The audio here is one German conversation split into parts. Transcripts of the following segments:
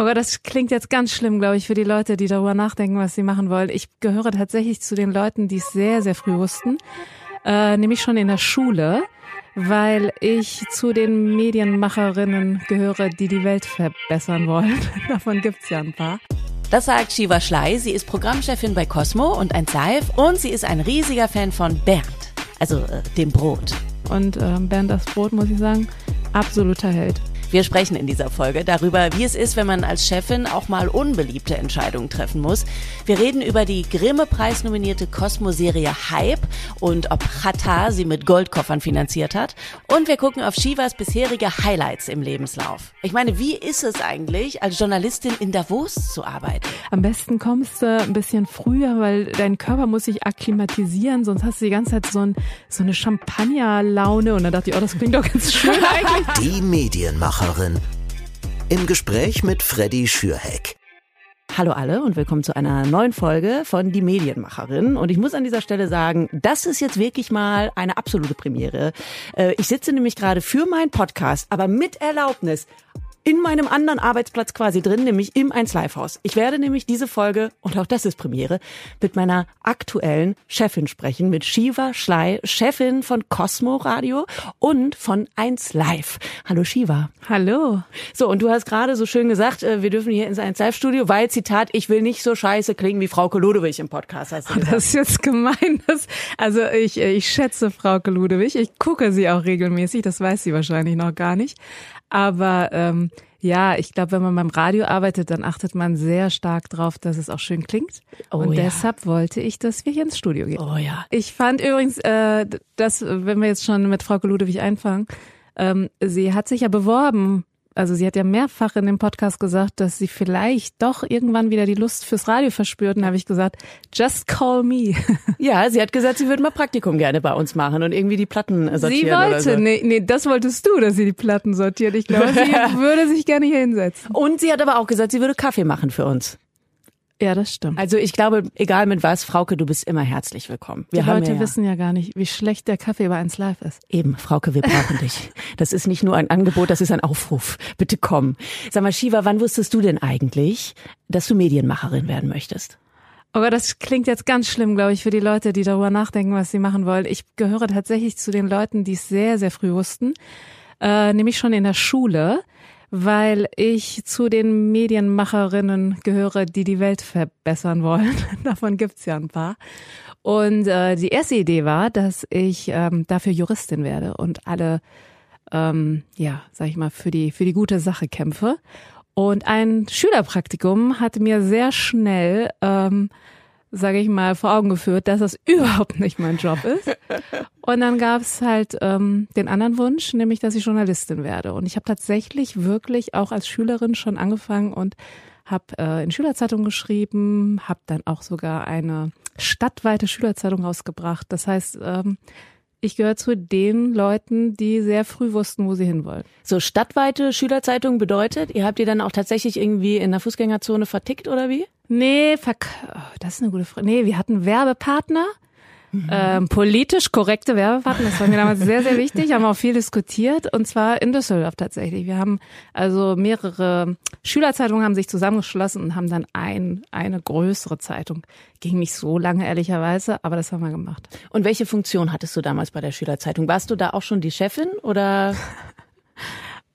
Oh Gott, das klingt jetzt ganz schlimm, glaube ich, für die Leute, die darüber nachdenken, was sie machen wollen. Ich gehöre tatsächlich zu den Leuten, die es sehr, sehr früh wussten, äh, nämlich schon in der Schule, weil ich zu den Medienmacherinnen gehöre, die die Welt verbessern wollen. Davon gibt's ja ein paar. Das sagt Shiva Schley. Sie ist Programmchefin bei Cosmo und 1 Live und sie ist ein riesiger Fan von Bernd, also äh, dem Brot. Und äh, Bernd das Brot, muss ich sagen, absoluter Held. Wir sprechen in dieser Folge darüber, wie es ist, wenn man als Chefin auch mal unbeliebte Entscheidungen treffen muss. Wir reden über die Grimme-Preis nominierte Cosmo-Serie Hype und ob Chata sie mit Goldkoffern finanziert hat. Und wir gucken auf Shivas bisherige Highlights im Lebenslauf. Ich meine, wie ist es eigentlich, als Journalistin in Davos zu arbeiten? Am besten kommst du ein bisschen früher, weil dein Körper muss sich akklimatisieren, sonst hast du die ganze Zeit so, ein, so eine Champagnerlaune und dann dachte ich, oh, das klingt doch ganz schön eigentlich. Die Medienmacherin. Im Gespräch mit Freddy Schürheck. Hallo alle und willkommen zu einer neuen Folge von Die Medienmacherin. Und ich muss an dieser Stelle sagen, das ist jetzt wirklich mal eine absolute Premiere. Äh, ich sitze nämlich gerade für meinen Podcast, aber mit Erlaubnis in meinem anderen Arbeitsplatz quasi drin, nämlich im 1 Live Haus. Ich werde nämlich diese Folge, und auch das ist Premiere, mit meiner aktuellen Chefin sprechen, mit Shiva Schley, Chefin von Cosmo Radio und von 1 Live. Hallo Shiva. Hallo. So, und du hast gerade so schön gesagt, äh, wir dürfen hier ins 1 Live Studio, weil Zitat, ich will nicht so scheiße klingen wie Frau Ludewig im Podcast. Hast du gesagt. Das ist jetzt gemein. Das, also ich, ich schätze Frau Ludewig. Ich gucke sie auch regelmäßig. Das weiß sie wahrscheinlich noch gar nicht. Aber ähm, ja, ich glaube, wenn man beim Radio arbeitet, dann achtet man sehr stark drauf, dass es auch schön klingt. Oh, und ja. deshalb wollte ich, dass wir hier ins Studio gehen. Oh ja. Ich fand übrigens, äh, dass, wenn wir jetzt schon mit Frau Ludewig einfangen, ähm, sie hat sich ja beworben also sie hat ja mehrfach in dem Podcast gesagt, dass sie vielleicht doch irgendwann wieder die Lust fürs Radio verspürt. Und da habe ich gesagt, just call me. Ja, sie hat gesagt, sie würde mal Praktikum gerne bei uns machen und irgendwie die Platten sortieren. Sie wollte, so. nee, nee, das wolltest du, dass sie die Platten sortiert. Ich glaube, sie würde sich gerne hier hinsetzen. Und sie hat aber auch gesagt, sie würde Kaffee machen für uns. Ja, das stimmt. Also ich glaube, egal mit was, Frauke, du bist immer herzlich willkommen. Wir Die Leute ja wissen ja gar nicht, wie schlecht der Kaffee bei 1 Live ist. Eben, Frauke, wir brauchen dich. Das ist nicht nur ein Angebot, das ist ein Aufruf. Bitte komm. Sag mal, Shiva, wann wusstest du denn eigentlich, dass du Medienmacherin werden möchtest? Aber das klingt jetzt ganz schlimm, glaube ich, für die Leute, die darüber nachdenken, was sie machen wollen. Ich gehöre tatsächlich zu den Leuten, die es sehr, sehr früh wussten, äh, nämlich schon in der Schule weil ich zu den Medienmacherinnen gehöre, die die Welt verbessern wollen. Davon gibt's ja ein paar. Und äh, die erste Idee war, dass ich ähm, dafür Juristin werde und alle, ähm, ja, sag ich mal, für die für die gute Sache kämpfe. Und ein Schülerpraktikum hat mir sehr schnell ähm, sage ich mal, vor Augen geführt, dass das überhaupt nicht mein Job ist. Und dann gab es halt ähm, den anderen Wunsch, nämlich, dass ich Journalistin werde. Und ich habe tatsächlich wirklich auch als Schülerin schon angefangen und habe äh, in Schülerzeitungen geschrieben, habe dann auch sogar eine stadtweite Schülerzeitung rausgebracht. Das heißt, ähm, ich gehöre zu den Leuten, die sehr früh wussten, wo sie hinwollen. So stadtweite Schülerzeitung bedeutet, ihr habt ihr dann auch tatsächlich irgendwie in der Fußgängerzone vertickt oder wie? Nee, verk oh, das ist eine gute Frage. Nee, wir hatten Werbepartner. Ähm, politisch korrekte Werbepartner, das war mir damals sehr, sehr wichtig, haben auch viel diskutiert und zwar in Düsseldorf tatsächlich. Wir haben also mehrere Schülerzeitungen haben sich zusammengeschlossen und haben dann ein, eine größere Zeitung. Ging nicht so lange, ehrlicherweise, aber das haben wir gemacht. Und welche Funktion hattest du damals bei der Schülerzeitung? Warst du da auch schon die Chefin oder?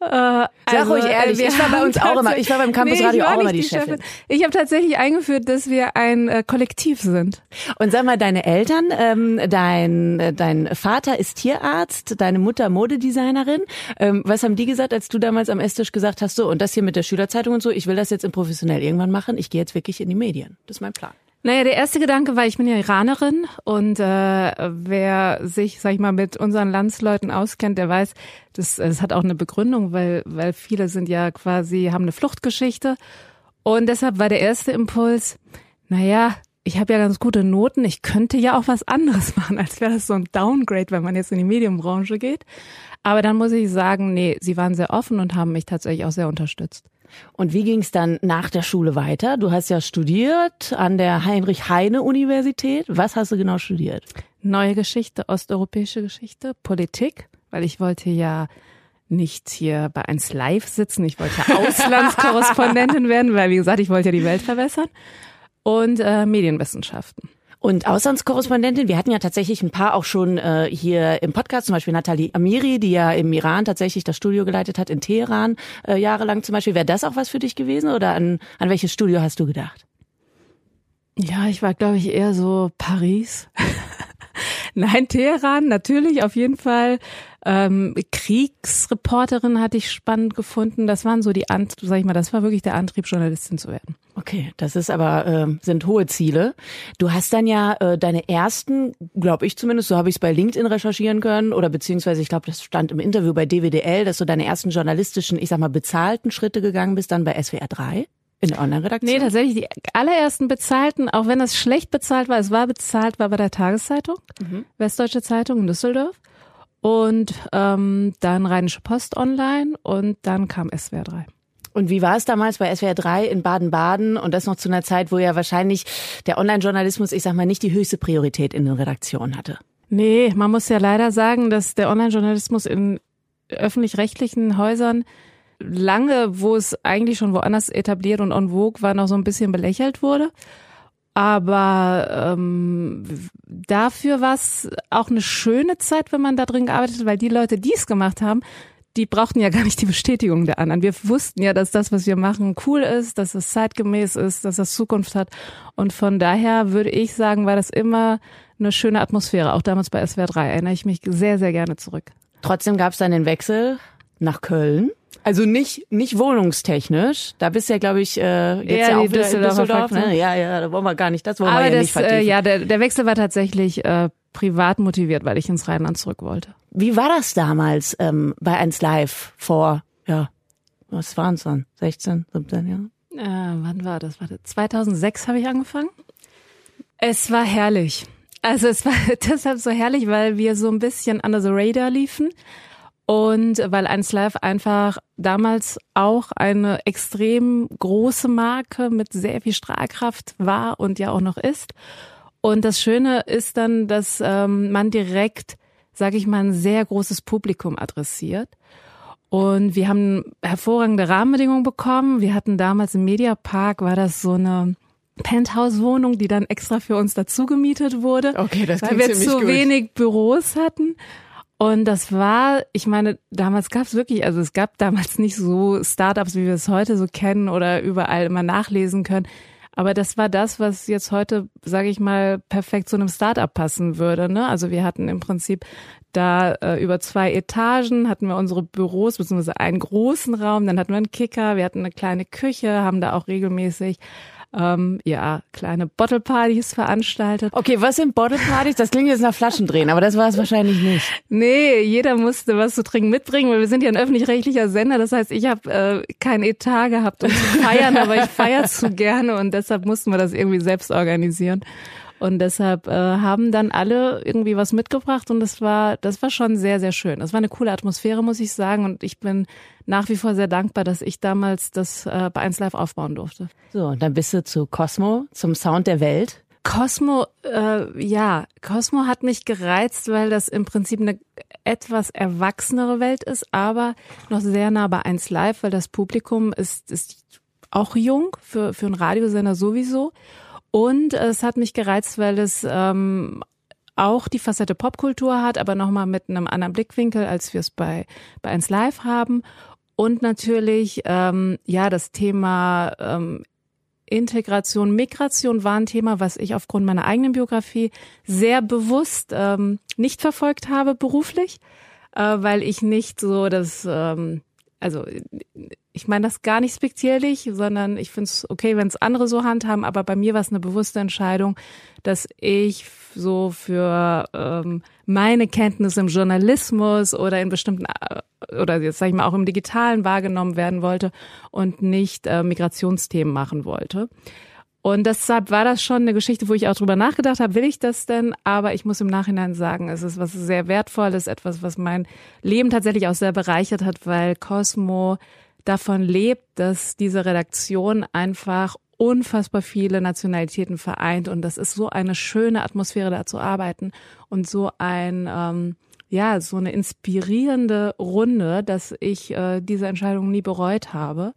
Äh, Sag also, ruhig ehrlich, ich war bei uns auch immer, ich war beim Campus nee, Radio auch immer die, die Chefin. Chefin. Ich habe tatsächlich eingeführt, dass wir ein äh, Kollektiv sind. Und sag mal, deine Eltern, ähm, dein, äh, dein Vater ist Tierarzt, deine Mutter Modedesignerin. Ähm, was haben die gesagt, als du damals am Esstisch gesagt hast, so, und das hier mit der Schülerzeitung und so, ich will das jetzt im Professionell irgendwann machen, ich gehe jetzt wirklich in die Medien. Das ist mein Plan. Naja, der erste Gedanke war, ich bin ja Iranerin und äh, wer sich, sag ich mal, mit unseren Landsleuten auskennt, der weiß, das, das hat auch eine Begründung, weil, weil viele sind ja quasi, haben eine Fluchtgeschichte. Und deshalb war der erste Impuls, naja, ich habe ja ganz gute Noten, ich könnte ja auch was anderes machen, als wäre das so ein Downgrade, wenn man jetzt in die Medienbranche geht. Aber dann muss ich sagen, nee, sie waren sehr offen und haben mich tatsächlich auch sehr unterstützt. Und wie ging es dann nach der Schule weiter? Du hast ja studiert an der Heinrich-Heine-Universität. Was hast du genau studiert? Neue Geschichte, osteuropäische Geschichte, Politik, weil ich wollte ja nicht hier bei 1 Live sitzen. Ich wollte ja Auslandskorrespondentin werden, weil wie gesagt, ich wollte ja die Welt verbessern. Und äh, Medienwissenschaften. Und Auslandskorrespondentin, wir hatten ja tatsächlich ein paar auch schon äh, hier im Podcast, zum Beispiel Nathalie Amiri, die ja im Iran tatsächlich das Studio geleitet hat, in Teheran äh, jahrelang zum Beispiel. Wäre das auch was für dich gewesen oder an, an welches Studio hast du gedacht? Ja, ich war, glaube ich, eher so Paris. Nein, Teheran, natürlich, auf jeden Fall. Ähm, Kriegsreporterin hatte ich spannend gefunden. Das waren so die, Ant sag ich mal, das war wirklich der Antrieb, Journalistin zu werden. Okay, das ist aber äh, sind hohe Ziele. Du hast dann ja äh, deine ersten, glaube ich zumindest, so habe ich es bei LinkedIn recherchieren können oder beziehungsweise ich glaube, das stand im Interview bei DWDL, dass du deine ersten journalistischen, ich sag mal bezahlten Schritte gegangen bist, dann bei SWR 3. In der Online-Redaktion? Nee, tatsächlich die allerersten bezahlten, auch wenn das schlecht bezahlt war, es war bezahlt, war bei der Tageszeitung, mhm. Westdeutsche Zeitung in Düsseldorf und ähm, dann Rheinische Post Online und dann kam SWR 3. Und wie war es damals bei SWR 3 in Baden-Baden und das noch zu einer Zeit, wo ja wahrscheinlich der Online-Journalismus, ich sag mal, nicht die höchste Priorität in den Redaktionen hatte? Nee, man muss ja leider sagen, dass der Online-Journalismus in öffentlich-rechtlichen Häusern lange, wo es eigentlich schon woanders etabliert und en vogue war, noch so ein bisschen belächelt wurde. Aber ähm, dafür war es auch eine schöne Zeit, wenn man da drin gearbeitet hat, weil die Leute, die es gemacht haben, die brauchten ja gar nicht die Bestätigung der anderen. Wir wussten ja, dass das, was wir machen, cool ist, dass es zeitgemäß ist, dass es Zukunft hat. Und von daher würde ich sagen, war das immer eine schöne Atmosphäre. Auch damals bei SWR 3 erinnere ich mich sehr, sehr gerne zurück. Trotzdem gab es dann den Wechsel nach Köln. Also nicht nicht wohnungstechnisch. Da bist du ja, glaube ich, äh, jetzt ja, ja auch wieder in Düsseldorf. Ne? Ja, ja, da wollen wir gar nicht. Das wollen Aber wir ja das, nicht vertiefen. Äh, ja, der, der Wechsel war tatsächlich äh, privat motiviert, weil ich ins Rheinland zurück wollte. Wie war das damals ähm, bei 1 Live vor, ja, was waren es dann? 16, 17 Jahre? Äh, wann war das? Warte, 2006 habe ich angefangen. Es war herrlich. Also es war deshalb so herrlich, weil wir so ein bisschen under the radar liefen. Und weil 1 Live einfach damals auch eine extrem große Marke mit sehr viel Strahlkraft war und ja auch noch ist. Und das Schöne ist dann, dass ähm, man direkt, sage ich mal, ein sehr großes Publikum adressiert. Und wir haben hervorragende Rahmenbedingungen bekommen. Wir hatten damals im Mediapark, war das so eine Penthouse-Wohnung, die dann extra für uns dazu gemietet wurde, okay, das weil wir zu gut. wenig Büros hatten. Und das war, ich meine, damals gab es wirklich, also es gab damals nicht so Startups, wie wir es heute so kennen oder überall immer nachlesen können. Aber das war das, was jetzt heute, sage ich mal, perfekt zu einem Startup passen würde. Ne? Also wir hatten im Prinzip da äh, über zwei Etagen hatten wir unsere Büros, beziehungsweise einen großen Raum, dann hatten wir einen Kicker, wir hatten eine kleine Küche, haben da auch regelmäßig ähm, ja, kleine Bottle-Partys veranstaltet. Okay, was sind Bottle-Partys? Das klingt jetzt nach Flaschendrehen, aber das war es wahrscheinlich nicht. Nee, jeder musste was zu trinken mitbringen, weil wir sind ja ein öffentlich-rechtlicher Sender. Das heißt, ich habe äh, kein Etat gehabt, um zu feiern, aber ich feiere zu gerne und deshalb mussten wir das irgendwie selbst organisieren. Und deshalb äh, haben dann alle irgendwie was mitgebracht und das war, das war schon sehr, sehr schön. Das war eine coole Atmosphäre, muss ich sagen. Und ich bin nach wie vor sehr dankbar, dass ich damals das äh, bei 1 Live aufbauen durfte. So, und dann bist du zu Cosmo, zum Sound der Welt. Cosmo, äh, ja, Cosmo hat mich gereizt, weil das im Prinzip eine etwas erwachsenere Welt ist, aber noch sehr nah bei 1 Live, weil das Publikum ist, ist auch jung für, für einen Radiosender sowieso. Und es hat mich gereizt, weil es ähm, auch die Facette Popkultur hat, aber nochmal mit einem anderen Blickwinkel, als wir es bei, bei 1 Live haben. Und natürlich, ähm, ja, das Thema ähm, Integration, Migration war ein Thema, was ich aufgrund meiner eigenen Biografie sehr bewusst ähm, nicht verfolgt habe beruflich, äh, weil ich nicht so das, ähm, also ich meine das gar nicht speziellich, sondern ich finde es okay, wenn es andere so handhaben, aber bei mir war es eine bewusste Entscheidung, dass ich so für ähm, meine Kenntnisse im Journalismus oder in bestimmten äh, oder jetzt sage ich mal auch im digitalen wahrgenommen werden wollte und nicht äh, Migrationsthemen machen wollte. Und deshalb war das schon eine Geschichte, wo ich auch drüber nachgedacht habe, will ich das denn? Aber ich muss im Nachhinein sagen, es ist was sehr Wertvolles, etwas, was mein Leben tatsächlich auch sehr bereichert hat, weil Cosmo davon lebt, dass diese Redaktion einfach unfassbar viele Nationalitäten vereint und das ist so eine schöne Atmosphäre da zu arbeiten und so ein ähm, ja, so eine inspirierende Runde, dass ich äh, diese Entscheidung nie bereut habe.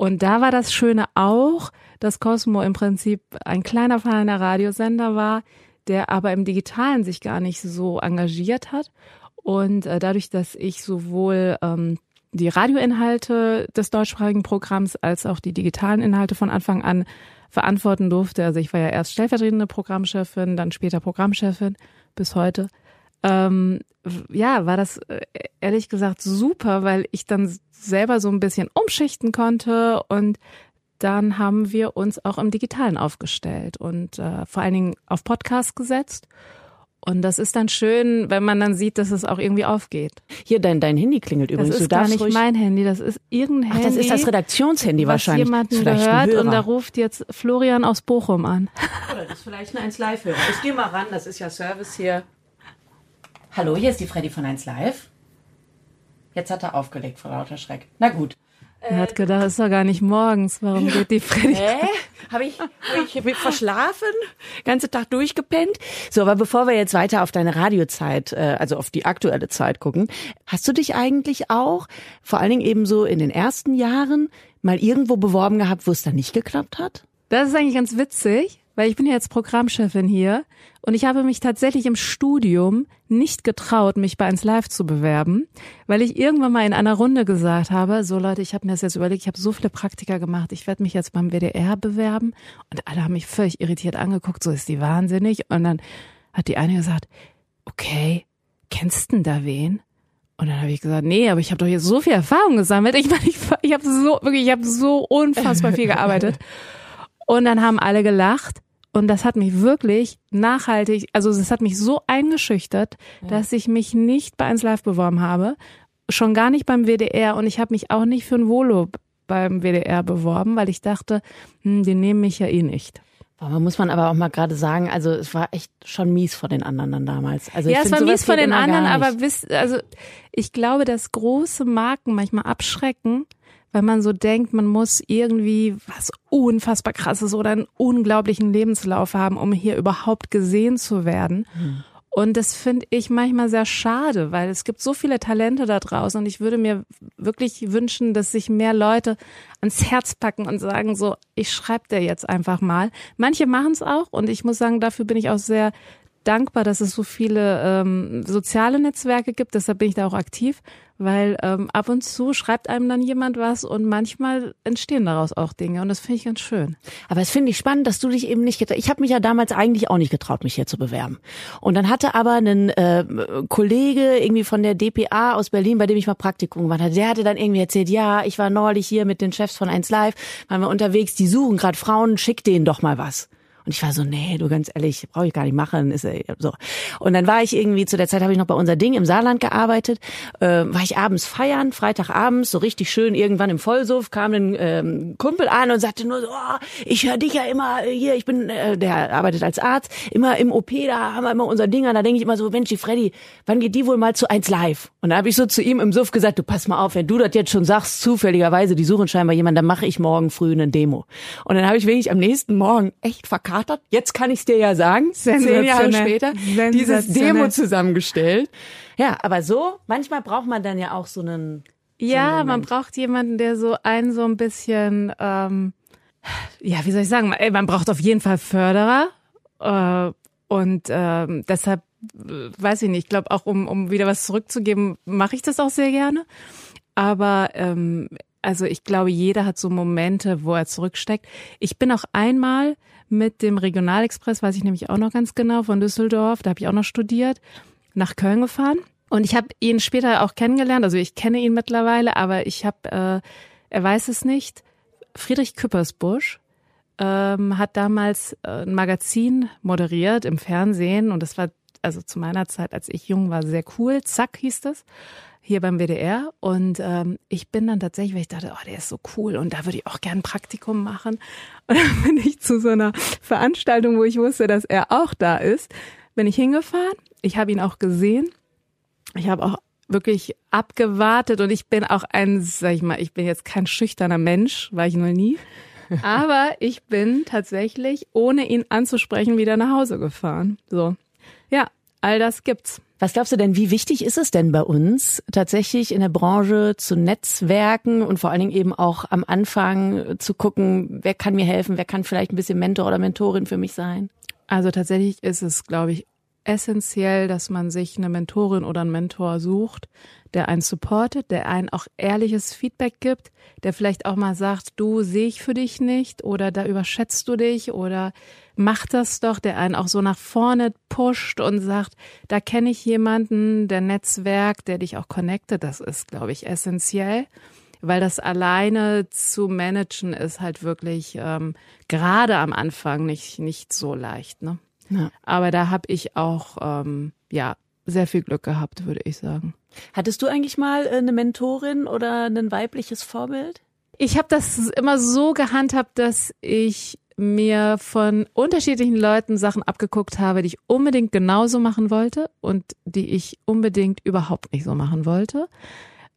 Und da war das Schöne auch, dass Cosmo im Prinzip ein kleiner feiner Radiosender war, der aber im Digitalen sich gar nicht so engagiert hat. Und äh, dadurch, dass ich sowohl ähm, die Radioinhalte des deutschsprachigen Programms als auch die digitalen Inhalte von Anfang an verantworten durfte. Also ich war ja erst stellvertretende Programmchefin, dann später Programmchefin bis heute ähm, ja, war das äh, ehrlich gesagt super, weil ich dann selber so ein bisschen umschichten konnte und dann haben wir uns auch im Digitalen aufgestellt und äh, vor allen Dingen auf Podcast gesetzt. Und das ist dann schön, wenn man dann sieht, dass es auch irgendwie aufgeht. Hier, dein, dein Handy klingelt übrigens. Das ist gar nicht mein Handy, das ist irgendein Handy. Ach, das ist das Redaktionshandy was wahrscheinlich. jemanden Vielleicht gehört und da ruft jetzt Florian aus Bochum an. Oder das ist vielleicht ein 1 Live-Hörer. Ich gehe mal ran, das ist ja Service hier. Hallo, hier ist die Freddy von 1 Live. Jetzt hat er aufgelegt vor lauter Schreck. Na gut. Er hat gedacht, ist doch gar nicht morgens. Warum geht die Freddy? Hä? Habe ich, hab ich verschlafen? Ganze Tag durchgepennt? So, aber bevor wir jetzt weiter auf deine Radiozeit, äh, also auf die aktuelle Zeit gucken, hast du dich eigentlich auch, vor allen Dingen eben so in den ersten Jahren, mal irgendwo beworben gehabt, wo es dann nicht geklappt hat? Das ist eigentlich ganz witzig weil ich bin ja jetzt Programmchefin hier und ich habe mich tatsächlich im Studium nicht getraut, mich bei 1 Live zu bewerben, weil ich irgendwann mal in einer Runde gesagt habe, so Leute, ich habe mir das jetzt überlegt, ich habe so viele Praktika gemacht, ich werde mich jetzt beim WDR bewerben und alle haben mich völlig irritiert angeguckt, so ist die wahnsinnig und dann hat die eine gesagt, okay, kennst denn da wen? Und dann habe ich gesagt, nee, aber ich habe doch jetzt so viel Erfahrung gesammelt. Ich meine, ich, ich habe so wirklich, ich habe so unfassbar viel gearbeitet. Und dann haben alle gelacht und das hat mich wirklich nachhaltig, also es hat mich so eingeschüchtert, ja. dass ich mich nicht bei 1 Live beworben habe, schon gar nicht beim WDR und ich habe mich auch nicht für ein Volo beim WDR beworben, weil ich dachte, hm, die nehmen mich ja eh nicht. Aber muss man aber auch mal gerade sagen, also es war echt schon mies vor den anderen dann damals. Also ja, es war mies vor den anderen, aber wisst, also ich glaube, dass große Marken manchmal abschrecken, weil man so denkt, man muss irgendwie was unfassbar krasses oder einen unglaublichen Lebenslauf haben, um hier überhaupt gesehen zu werden. Mhm. Und das finde ich manchmal sehr schade, weil es gibt so viele Talente da draußen und ich würde mir wirklich wünschen, dass sich mehr Leute ans Herz packen und sagen so, ich schreibe dir jetzt einfach mal. Manche machen es auch und ich muss sagen, dafür bin ich auch sehr dankbar, dass es so viele ähm, soziale Netzwerke gibt. Deshalb bin ich da auch aktiv, weil ähm, ab und zu schreibt einem dann jemand was und manchmal entstehen daraus auch Dinge und das finde ich ganz schön. Aber es finde ich spannend, dass du dich eben nicht getraut. Ich habe mich ja damals eigentlich auch nicht getraut, mich hier zu bewerben. Und dann hatte aber ein äh, Kollege irgendwie von der DPA aus Berlin, bei dem ich mal Praktikum gemacht hatte, der hatte dann irgendwie erzählt, ja, ich war neulich hier mit den Chefs von 1 Live, waren wir unterwegs, die suchen gerade Frauen, schick denen doch mal was. Und ich war so, nee, du ganz ehrlich, brauche ich gar nicht machen. Ist so. Und dann war ich irgendwie, zu der Zeit habe ich noch bei unser Ding im Saarland gearbeitet, äh, war ich abends feiern, Freitagabends, so richtig schön, irgendwann im Vollsuff, kam ein ähm, Kumpel an und sagte nur so, oh, ich höre dich ja immer hier, ich bin, äh, der arbeitet als Arzt, immer im OP, da haben wir immer unser Ding an, da denke ich immer so, Mensch, die Freddy, wann geht die wohl mal zu eins live? Und da habe ich so zu ihm im Suff gesagt, du pass mal auf, wenn du das jetzt schon sagst, zufälligerweise, die suchen scheinbar jemanden, dann mache ich morgen früh eine Demo. Und dann habe ich wirklich am nächsten Morgen echt verkauft verkatert. Jetzt kann ich es dir ja sagen, zehn Jahre später, dieses Demo zusammengestellt. Ja, aber so, manchmal braucht man dann ja auch so einen. Ja, so einen man braucht jemanden, der so einen so ein bisschen, ähm, ja, wie soll ich sagen, ey, man braucht auf jeden Fall Förderer. Äh, und ähm, deshalb, äh, weiß ich nicht, ich glaube auch, um, um wieder was zurückzugeben, mache ich das auch sehr gerne. Aber ähm, also ich glaube, jeder hat so Momente, wo er zurücksteckt. Ich bin auch einmal mit dem Regionalexpress, weiß ich nämlich auch noch ganz genau, von Düsseldorf, da habe ich auch noch studiert, nach Köln gefahren. Und ich habe ihn später auch kennengelernt, also ich kenne ihn mittlerweile, aber ich habe, äh, er weiß es nicht, Friedrich Küppersbusch ähm, hat damals äh, ein Magazin moderiert im Fernsehen und das war also zu meiner Zeit, als ich jung war, sehr cool. Zack hieß das hier beim WDR und ähm, ich bin dann tatsächlich, weil ich dachte, oh, der ist so cool und da würde ich auch gern ein Praktikum machen. Und dann bin ich zu so einer Veranstaltung, wo ich wusste, dass er auch da ist, bin ich hingefahren. Ich habe ihn auch gesehen. Ich habe auch wirklich abgewartet und ich bin auch ein, sag ich mal, ich bin jetzt kein schüchterner Mensch, war ich noch nie. Aber ich bin tatsächlich, ohne ihn anzusprechen, wieder nach Hause gefahren. So. Ja, all das gibt's. Was glaubst du denn, wie wichtig ist es denn bei uns, tatsächlich in der Branche zu netzwerken und vor allen Dingen eben auch am Anfang zu gucken, wer kann mir helfen, wer kann vielleicht ein bisschen Mentor oder Mentorin für mich sein? Also tatsächlich ist es, glaube ich, essentiell, dass man sich eine Mentorin oder einen Mentor sucht, der einen supportet, der einen auch ehrliches Feedback gibt, der vielleicht auch mal sagt, du sehe ich für dich nicht oder da überschätzt du dich oder mach das doch, der einen auch so nach vorne pusht und sagt, da kenne ich jemanden, der Netzwerk, der dich auch connectet, das ist, glaube ich, essentiell weil das alleine zu managen ist halt wirklich ähm, gerade am Anfang nicht nicht so leicht. Ne? Ja. Aber da habe ich auch ähm, ja sehr viel Glück gehabt, würde ich sagen. Hattest du eigentlich mal äh, eine Mentorin oder ein weibliches Vorbild? Ich habe das immer so gehandhabt, dass ich mir von unterschiedlichen Leuten Sachen abgeguckt habe, die ich unbedingt genauso machen wollte und die ich unbedingt überhaupt nicht so machen wollte.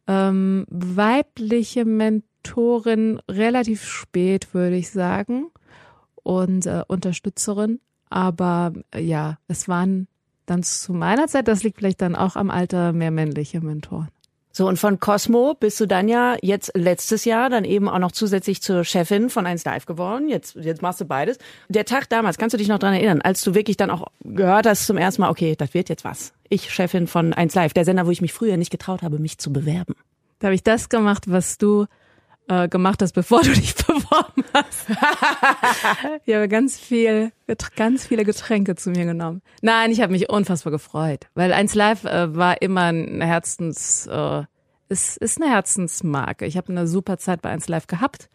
Ähm, weibliche Mentorin relativ spät, würde ich sagen, und äh, Unterstützerin. Aber äh, ja, es waren dann zu meiner Zeit, das liegt vielleicht dann auch am Alter, mehr männliche Mentoren. So, und von Cosmo bist du dann ja jetzt letztes Jahr dann eben auch noch zusätzlich zur Chefin von 1 Live geworden. Jetzt, jetzt machst du beides. Der Tag damals, kannst du dich noch dran erinnern, als du wirklich dann auch gehört hast zum ersten Mal, okay, das wird jetzt was. Ich Chefin von 1 Live, der Sender, wo ich mich früher nicht getraut habe, mich zu bewerben. Da habe ich das gemacht, was du äh, gemacht hast, bevor du dich beworben hast. ich habe ganz viel, ganz viele Getränke zu mir genommen. Nein, ich habe mich unfassbar gefreut, weil eins Live äh, war immer ein Herzens, äh, ist, ist eine Herzensmarke. Ich habe eine super Zeit bei eins Live gehabt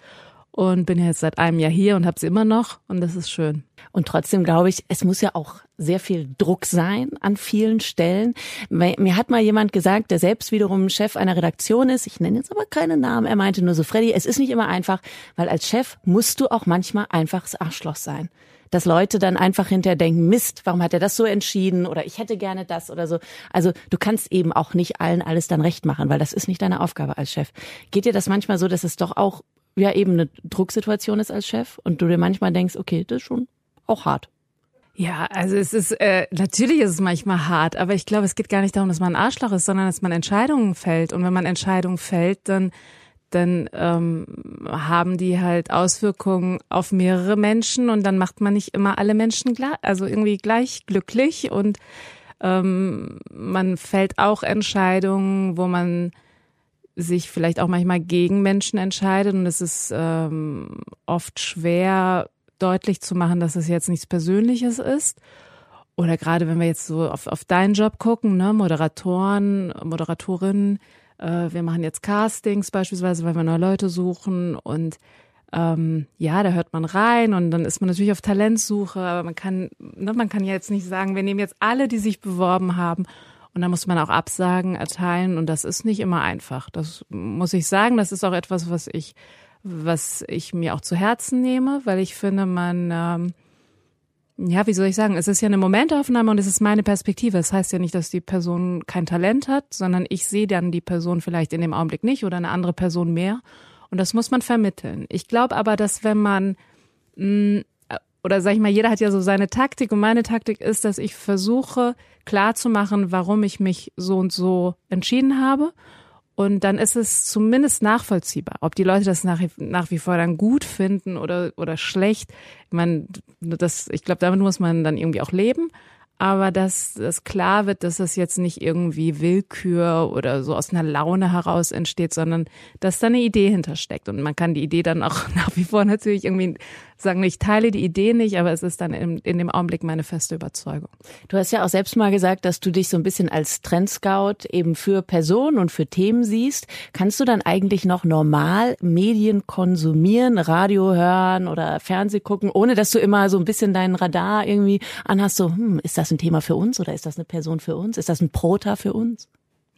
und bin jetzt seit einem Jahr hier und habe sie immer noch und das ist schön. Und trotzdem glaube ich, es muss ja auch sehr viel Druck sein an vielen Stellen. Mir hat mal jemand gesagt, der selbst wiederum Chef einer Redaktion ist, ich nenne jetzt aber keinen Namen, er meinte nur so, Freddy, es ist nicht immer einfach, weil als Chef musst du auch manchmal einfach das Arschloch sein dass Leute dann einfach hinterher denken, Mist, warum hat er das so entschieden oder ich hätte gerne das oder so. Also du kannst eben auch nicht allen alles dann recht machen, weil das ist nicht deine Aufgabe als Chef. Geht dir das manchmal so, dass es doch auch ja eben eine Drucksituation ist als Chef und du dir manchmal denkst, okay, das ist schon auch hart. Ja, also es ist äh, natürlich ist es manchmal hart, aber ich glaube, es geht gar nicht darum, dass man ein Arschloch ist, sondern dass man Entscheidungen fällt. Und wenn man Entscheidungen fällt, dann dann ähm, haben die halt Auswirkungen auf mehrere Menschen und dann macht man nicht immer alle Menschen gleich, also irgendwie gleich glücklich und ähm, man fällt auch Entscheidungen, wo man sich vielleicht auch manchmal gegen Menschen entscheidet. Und es ist ähm, oft schwer deutlich zu machen, dass es jetzt nichts Persönliches ist. Oder gerade wenn wir jetzt so auf, auf deinen Job gucken, ne, Moderatoren, Moderatorinnen, äh, wir machen jetzt Castings beispielsweise, weil wir neue Leute suchen. Und ähm, ja, da hört man rein und dann ist man natürlich auf Talentsuche, aber man kann, ne, man kann ja jetzt nicht sagen, wir nehmen jetzt alle, die sich beworben haben und da muss man auch Absagen erteilen und das ist nicht immer einfach. Das muss ich sagen. Das ist auch etwas, was ich, was ich mir auch zu Herzen nehme, weil ich finde, man, ähm, ja, wie soll ich sagen? Es ist ja eine Momentaufnahme und es ist meine Perspektive. Das heißt ja nicht, dass die Person kein Talent hat, sondern ich sehe dann die Person vielleicht in dem Augenblick nicht oder eine andere Person mehr. Und das muss man vermitteln. Ich glaube aber, dass wenn man mh, oder sag ich mal, jeder hat ja so seine Taktik und meine Taktik ist, dass ich versuche klar zu machen, warum ich mich so und so entschieden habe. Und dann ist es zumindest nachvollziehbar, ob die Leute das nach, nach wie vor dann gut finden oder, oder schlecht. Ich meine, das, ich glaube, damit muss man dann irgendwie auch leben aber dass es klar wird, dass es jetzt nicht irgendwie Willkür oder so aus einer Laune heraus entsteht, sondern dass da eine Idee hintersteckt. Und man kann die Idee dann auch nach wie vor natürlich irgendwie sagen, ich teile die Idee nicht, aber es ist dann in, in dem Augenblick meine feste Überzeugung. Du hast ja auch selbst mal gesagt, dass du dich so ein bisschen als Trendscout eben für Personen und für Themen siehst. Kannst du dann eigentlich noch normal Medien konsumieren, Radio hören oder Fernseh gucken, ohne dass du immer so ein bisschen deinen Radar irgendwie anhast, so, hm, ist das ein Thema für uns oder ist das eine Person für uns? Ist das ein Prota für uns?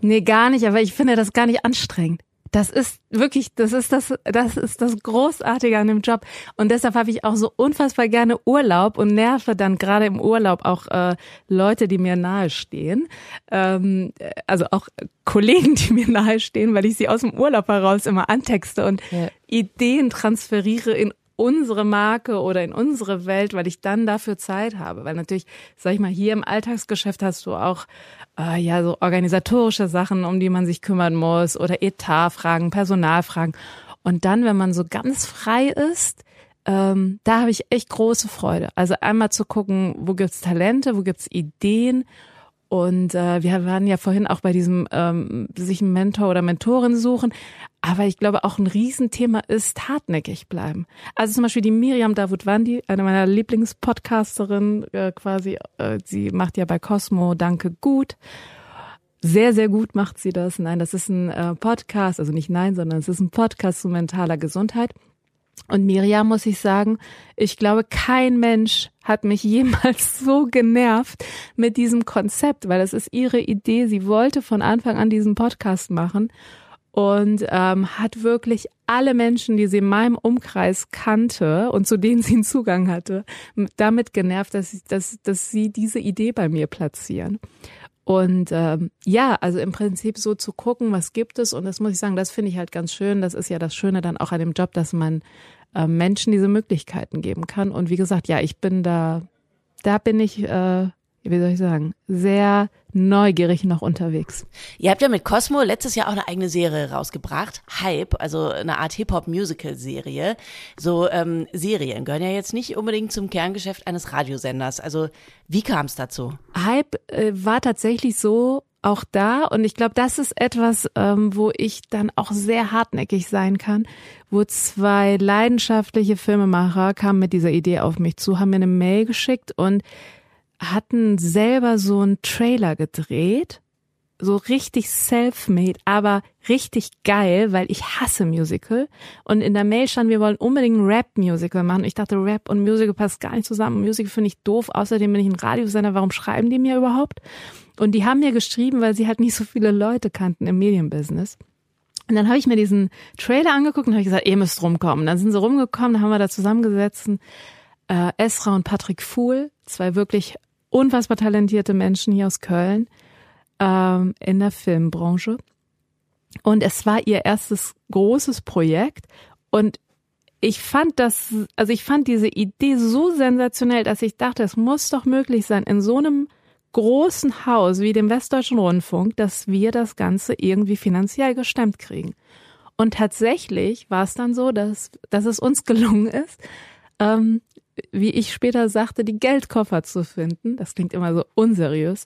Nee, gar nicht, aber ich finde das gar nicht anstrengend. Das ist wirklich, das ist das, das ist das Großartige an dem Job. Und deshalb habe ich auch so unfassbar gerne Urlaub und nerve dann gerade im Urlaub auch äh, Leute, die mir nahestehen. Ähm, also auch Kollegen, die mir nahestehen, weil ich sie aus dem Urlaub heraus immer antexte und ja. Ideen transferiere in unsere Marke oder in unsere Welt, weil ich dann dafür Zeit habe. Weil natürlich, sag ich mal, hier im Alltagsgeschäft hast du auch äh, ja so organisatorische Sachen, um die man sich kümmern muss oder Etatfragen, Personalfragen. Und dann, wenn man so ganz frei ist, ähm, da habe ich echt große Freude. Also einmal zu gucken, wo gibt's Talente, wo gibt's Ideen. Und äh, wir waren ja vorhin auch bei diesem ähm, sich einen Mentor oder Mentorin suchen. Aber ich glaube, auch ein Riesenthema ist hartnäckig bleiben. Also zum Beispiel die Miriam Davutwandi, eine meiner Lieblingspodcasterinnen, äh, quasi, äh, sie macht ja bei Cosmo Danke gut. Sehr, sehr gut macht sie das. Nein, das ist ein äh, Podcast, also nicht nein, sondern es ist ein Podcast zu mentaler Gesundheit. Und Miriam muss ich sagen, ich glaube, kein Mensch hat mich jemals so genervt mit diesem Konzept, weil das ist ihre Idee. Sie wollte von Anfang an diesen Podcast machen und ähm, hat wirklich alle Menschen, die sie in meinem Umkreis kannte und zu denen sie einen Zugang hatte, damit genervt, dass, sie, dass, dass sie diese Idee bei mir platzieren. Und ähm, ja, also im Prinzip so zu gucken, was gibt es. Und das muss ich sagen, das finde ich halt ganz schön. Das ist ja das Schöne dann auch an dem Job, dass man äh, Menschen diese Möglichkeiten geben kann. Und wie gesagt, ja, ich bin da, da bin ich äh, wie soll ich sagen, sehr neugierig noch unterwegs. Ihr habt ja mit Cosmo letztes Jahr auch eine eigene Serie rausgebracht, Hype, also eine Art Hip-Hop-Musical-Serie. So ähm, Serien gehören ja jetzt nicht unbedingt zum Kerngeschäft eines Radiosenders. Also wie kam es dazu? Hype äh, war tatsächlich so auch da und ich glaube, das ist etwas, ähm, wo ich dann auch sehr hartnäckig sein kann, wo zwei leidenschaftliche Filmemacher kamen mit dieser Idee auf mich zu, haben mir eine Mail geschickt und hatten selber so einen Trailer gedreht, so richtig self-made, aber richtig geil, weil ich hasse Musical. Und in der Mail stand, wir wollen unbedingt ein Rap-Musical machen. Ich dachte, Rap und Musical passt gar nicht zusammen. Musical finde ich doof. Außerdem bin ich ein Radiosender. Warum schreiben die mir überhaupt? Und die haben mir geschrieben, weil sie halt nicht so viele Leute kannten im Medienbusiness. Und dann habe ich mir diesen Trailer angeguckt und habe gesagt, ihr müsst rumkommen. Dann sind sie rumgekommen, dann haben wir da zusammengesetzt. Äh, Esra und Patrick Fuhl, zwei wirklich unfassbar talentierte Menschen hier aus Köln ähm, in der Filmbranche. Und es war ihr erstes großes Projekt. Und ich fand das, also ich fand diese Idee so sensationell, dass ich dachte, es muss doch möglich sein, in so einem großen Haus wie dem Westdeutschen Rundfunk, dass wir das Ganze irgendwie finanziell gestemmt kriegen. Und tatsächlich war es dann so, dass, dass es uns gelungen ist, ähm, wie ich später sagte, die Geldkoffer zu finden. Das klingt immer so unseriös.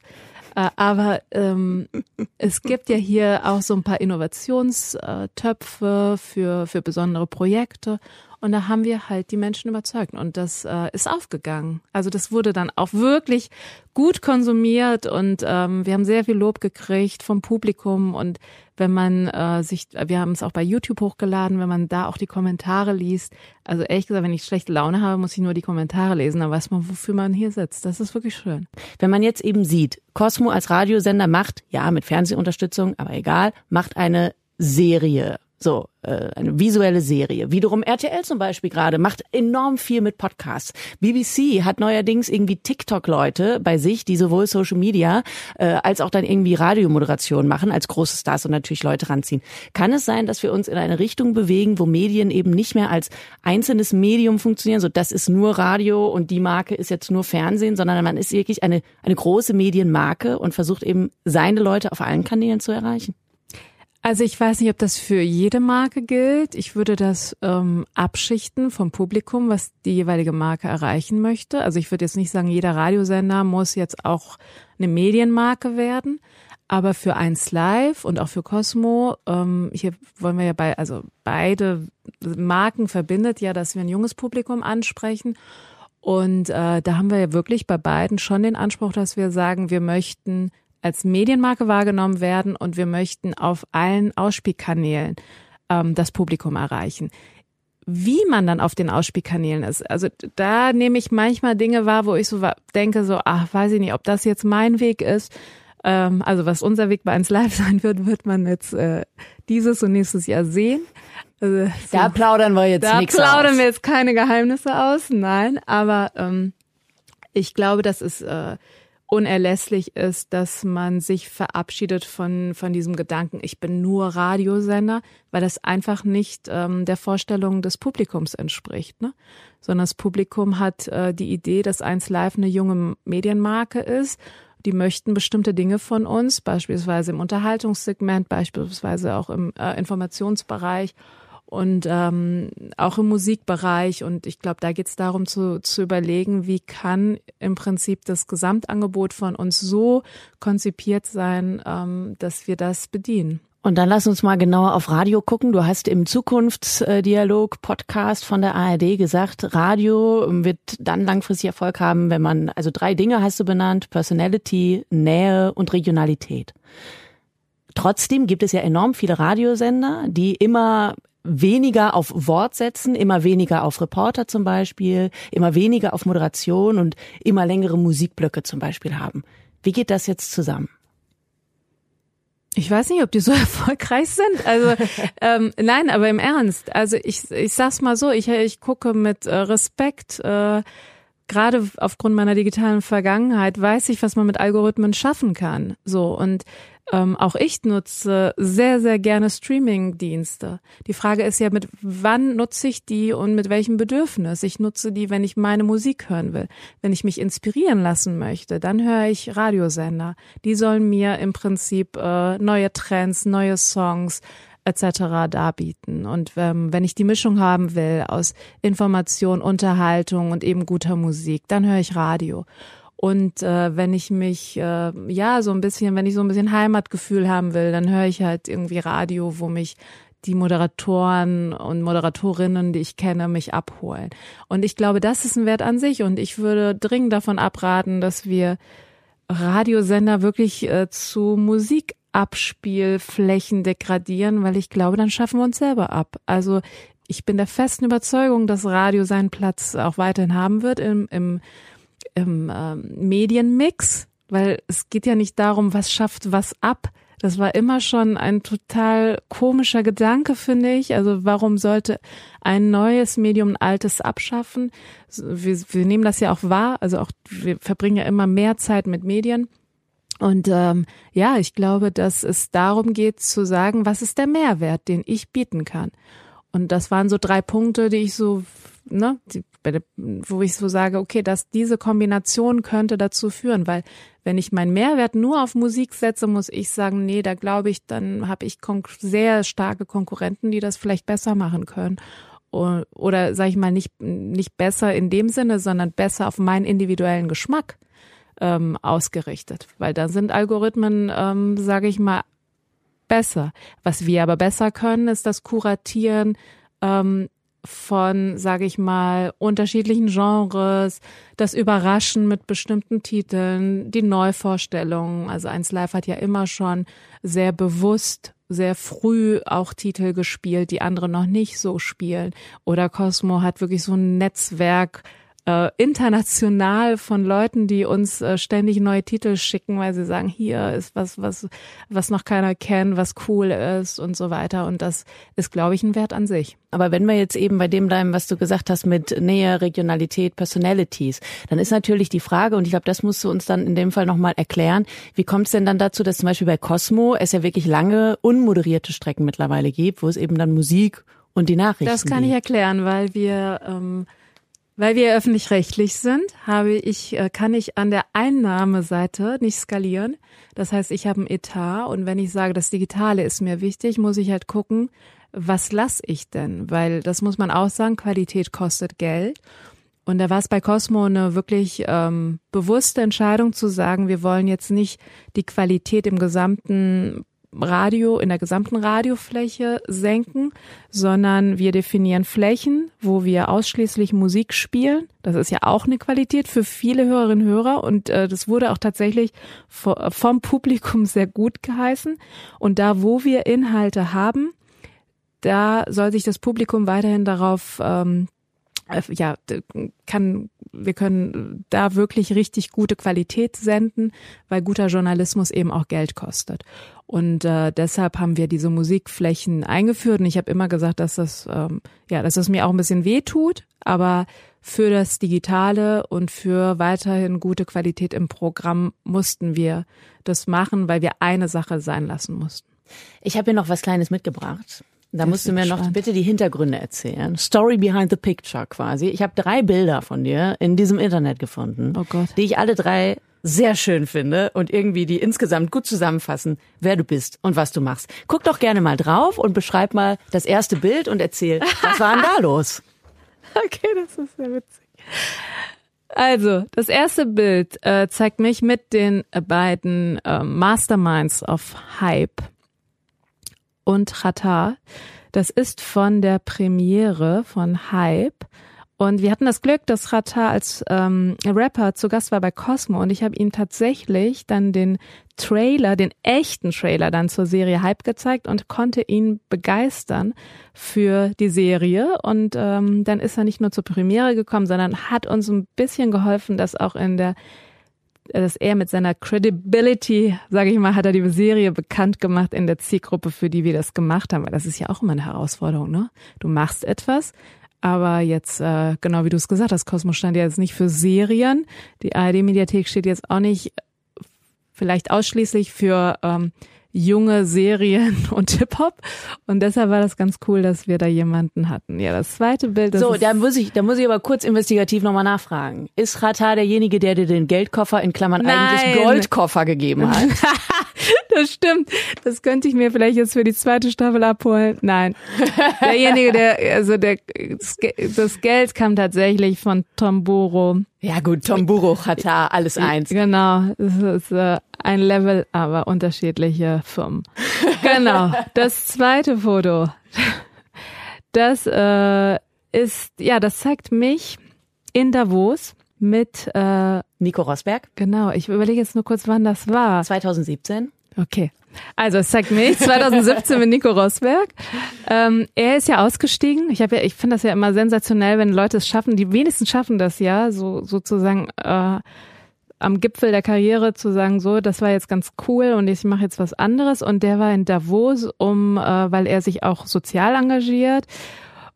Äh, aber ähm, es gibt ja hier auch so ein paar Innovationstöpfe für, für besondere Projekte. Und da haben wir halt die Menschen überzeugt und das äh, ist aufgegangen. Also das wurde dann auch wirklich gut konsumiert und ähm, wir haben sehr viel Lob gekriegt vom Publikum und wenn man äh, sich, wir haben es auch bei YouTube hochgeladen, wenn man da auch die Kommentare liest. Also ehrlich gesagt, wenn ich schlechte Laune habe, muss ich nur die Kommentare lesen, dann weiß man, wofür man hier sitzt. Das ist wirklich schön. Wenn man jetzt eben sieht, Cosmo als Radiosender macht, ja, mit Fernsehunterstützung, aber egal, macht eine Serie so, äh, eine visuelle Serie. Wiederum RTL zum Beispiel gerade macht enorm viel mit Podcasts. BBC hat neuerdings irgendwie TikTok-Leute bei sich, die sowohl Social Media äh, als auch dann irgendwie Radiomoderation machen, als große Stars und natürlich Leute ranziehen. Kann es sein, dass wir uns in eine Richtung bewegen, wo Medien eben nicht mehr als einzelnes Medium funktionieren, so das ist nur Radio und die Marke ist jetzt nur Fernsehen, sondern man ist wirklich eine, eine große Medienmarke und versucht eben seine Leute auf allen Kanälen zu erreichen? Also ich weiß nicht, ob das für jede Marke gilt. Ich würde das ähm, abschichten vom Publikum, was die jeweilige Marke erreichen möchte. Also ich würde jetzt nicht sagen, jeder Radiosender muss jetzt auch eine Medienmarke werden. Aber für eins Live und auch für Cosmo, ähm, hier wollen wir ja bei, also beide Marken verbindet ja, dass wir ein junges Publikum ansprechen. Und äh, da haben wir ja wirklich bei beiden schon den Anspruch, dass wir sagen, wir möchten als Medienmarke wahrgenommen werden und wir möchten auf allen Ausspielkanälen ähm, das Publikum erreichen. Wie man dann auf den Ausspielkanälen ist, also da nehme ich manchmal Dinge wahr, wo ich so denke, so, ach, weiß ich nicht, ob das jetzt mein Weg ist. Ähm, also was unser Weg bei 1 Live sein wird, wird man jetzt äh, dieses und nächstes Jahr sehen. Also, so, da plaudern wir jetzt nichts aus. Da plaudern wir jetzt keine Geheimnisse aus, nein, aber ähm, ich glaube, das ist äh, unerlässlich ist, dass man sich verabschiedet von, von diesem Gedanken, ich bin nur Radiosender, weil das einfach nicht ähm, der Vorstellung des Publikums entspricht. Ne? Sondern das Publikum hat äh, die Idee, dass 1 Live eine junge Medienmarke ist. Die möchten bestimmte Dinge von uns, beispielsweise im Unterhaltungssegment, beispielsweise auch im äh, Informationsbereich und ähm, auch im Musikbereich. Und ich glaube, da geht es darum zu, zu überlegen, wie kann im Prinzip das Gesamtangebot von uns so konzipiert sein, ähm, dass wir das bedienen. Und dann lass uns mal genauer auf Radio gucken. Du hast im Zukunftsdialog Podcast von der ARD gesagt, Radio wird dann langfristig Erfolg haben, wenn man, also drei Dinge hast du benannt, Personality, Nähe und Regionalität. Trotzdem gibt es ja enorm viele Radiosender, die immer weniger auf Wort setzen, immer weniger auf Reporter zum Beispiel, immer weniger auf Moderation und immer längere Musikblöcke zum Beispiel haben. Wie geht das jetzt zusammen? Ich weiß nicht, ob die so erfolgreich sind. Also ähm, nein, aber im Ernst. Also ich, ich sag's mal so, ich, ich gucke mit äh, Respekt, äh, gerade aufgrund meiner digitalen Vergangenheit, weiß ich, was man mit Algorithmen schaffen kann. So und ähm, auch ich nutze sehr, sehr gerne Streaming-Dienste. Die Frage ist ja, mit wann nutze ich die und mit welchem Bedürfnis? Ich nutze die, wenn ich meine Musik hören will. Wenn ich mich inspirieren lassen möchte, dann höre ich Radiosender. Die sollen mir im Prinzip äh, neue Trends, neue Songs, etc. darbieten. Und ähm, wenn ich die Mischung haben will aus Information, Unterhaltung und eben guter Musik, dann höre ich Radio. Und äh, wenn ich mich, äh, ja, so ein bisschen, wenn ich so ein bisschen Heimatgefühl haben will, dann höre ich halt irgendwie Radio, wo mich die Moderatoren und Moderatorinnen, die ich kenne, mich abholen. Und ich glaube, das ist ein Wert an sich. Und ich würde dringend davon abraten, dass wir Radiosender wirklich äh, zu Musikabspielflächen degradieren, weil ich glaube, dann schaffen wir uns selber ab. Also ich bin der festen Überzeugung, dass Radio seinen Platz auch weiterhin haben wird im, im im ähm, Medienmix, weil es geht ja nicht darum, was schafft was ab. Das war immer schon ein total komischer Gedanke, finde ich. Also warum sollte ein neues Medium ein altes abschaffen? Wir, wir nehmen das ja auch wahr. Also auch wir verbringen ja immer mehr Zeit mit Medien. Und ähm, ja, ich glaube, dass es darum geht zu sagen, was ist der Mehrwert, den ich bieten kann. Und das waren so drei Punkte, die ich so, ne, die, wo ich so sage, okay, dass diese Kombination könnte dazu führen, weil wenn ich meinen Mehrwert nur auf Musik setze, muss ich sagen, nee, da glaube ich, dann habe ich sehr starke Konkurrenten, die das vielleicht besser machen können. Oder, sage ich mal, nicht, nicht besser in dem Sinne, sondern besser auf meinen individuellen Geschmack ähm, ausgerichtet. Weil da sind Algorithmen, ähm, sage ich mal, besser. Was wir aber besser können, ist das Kuratieren ähm, von, sage ich mal, unterschiedlichen Genres, das Überraschen mit bestimmten Titeln, die Neuvorstellungen. Also 1 Live hat ja immer schon sehr bewusst sehr früh auch Titel gespielt, die andere noch nicht so spielen. Oder Cosmo hat wirklich so ein Netzwerk äh, international von Leuten, die uns äh, ständig neue Titel schicken, weil sie sagen, hier ist was, was, was noch keiner kennt, was cool ist und so weiter. Und das ist, glaube ich, ein Wert an sich. Aber wenn wir jetzt eben bei dem bleiben, was du gesagt hast mit Nähe, Regionalität, Personalities, dann ist natürlich die Frage, und ich glaube, das musst du uns dann in dem Fall nochmal erklären, wie kommt es denn dann dazu, dass zum Beispiel bei Cosmo es ja wirklich lange unmoderierte Strecken mittlerweile gibt, wo es eben dann Musik und die Nachrichten Das kann gibt. ich erklären, weil wir ähm, weil wir öffentlich-rechtlich sind, habe ich, äh, kann ich an der Einnahmeseite nicht skalieren. Das heißt, ich habe ein Etat und wenn ich sage, das Digitale ist mir wichtig, muss ich halt gucken, was lasse ich denn? Weil das muss man auch sagen, Qualität kostet Geld. Und da war es bei Cosmo eine wirklich ähm, bewusste Entscheidung zu sagen, wir wollen jetzt nicht die Qualität im gesamten Radio, in der gesamten Radiofläche senken, sondern wir definieren Flächen, wo wir ausschließlich Musik spielen. Das ist ja auch eine Qualität für viele Hörerinnen und Hörer und äh, das wurde auch tatsächlich vom Publikum sehr gut geheißen. Und da, wo wir Inhalte haben, da soll sich das Publikum weiterhin darauf ähm, äh, ja, kann, wir können da wirklich richtig gute Qualität senden, weil guter Journalismus eben auch Geld kostet. Und äh, deshalb haben wir diese Musikflächen eingeführt. Und ich habe immer gesagt, dass das, ähm, ja, dass das mir auch ein bisschen weh tut, aber für das Digitale und für weiterhin gute Qualität im Programm mussten wir das machen, weil wir eine Sache sein lassen mussten. Ich habe hier noch was Kleines mitgebracht. Da musst du mir noch bitte die Hintergründe erzählen. Story behind the picture quasi. Ich habe drei Bilder von dir in diesem Internet gefunden, oh Gott. die ich alle drei sehr schön finde und irgendwie die insgesamt gut zusammenfassen, wer du bist und was du machst. Guck doch gerne mal drauf und beschreib mal das erste Bild und erzähl, was war denn da los? Okay, das ist sehr witzig. Also, das erste Bild äh, zeigt mich mit den beiden äh, Masterminds of Hype und Chata. Das ist von der Premiere von Hype. Und wir hatten das Glück, dass Rata als ähm, Rapper zu Gast war bei Cosmo und ich habe ihm tatsächlich dann den Trailer, den echten Trailer dann zur Serie Hype gezeigt und konnte ihn begeistern für die Serie. Und ähm, dann ist er nicht nur zur Premiere gekommen, sondern hat uns ein bisschen geholfen, dass auch in der dass er mit seiner Credibility, sage ich mal, hat er die Serie bekannt gemacht in der Zielgruppe, für die wir das gemacht haben. Weil das ist ja auch immer eine Herausforderung, ne? Du machst etwas, aber jetzt, äh, genau wie du es gesagt hast, Kosmos stand ja jetzt nicht für Serien. Die ARD-Mediathek steht jetzt auch nicht vielleicht ausschließlich für ähm, junge Serien und Hip-Hop. Und deshalb war das ganz cool, dass wir da jemanden hatten. Ja, das zweite Bild. Das so, da muss ich, da muss ich aber kurz investigativ nochmal nachfragen. Ist Rata derjenige, der dir den Geldkoffer in Klammern Nein. eigentlich Goldkoffer gegeben hat? das stimmt. Das könnte ich mir vielleicht jetzt für die zweite Staffel abholen. Nein. Derjenige, der, also der, das Geld kam tatsächlich von Tomboro. Ja gut, Tomburo, Rata, alles eins. Genau. Das ist äh, ein Level, aber unterschiedliche Firmen. Genau. Das zweite Foto. Das äh, ist, ja, das zeigt mich in Davos mit äh, Nico Rosberg. Genau, ich überlege jetzt nur kurz, wann das war. 2017. Okay. Also es zeigt mich 2017 mit Nico Rosberg. Ähm, er ist ja ausgestiegen. Ich habe ja, ich finde das ja immer sensationell, wenn Leute es schaffen. Die wenigsten schaffen das ja, so sozusagen äh, am Gipfel der Karriere zu sagen, so, das war jetzt ganz cool und ich mache jetzt was anderes. Und der war in Davos, um, äh, weil er sich auch sozial engagiert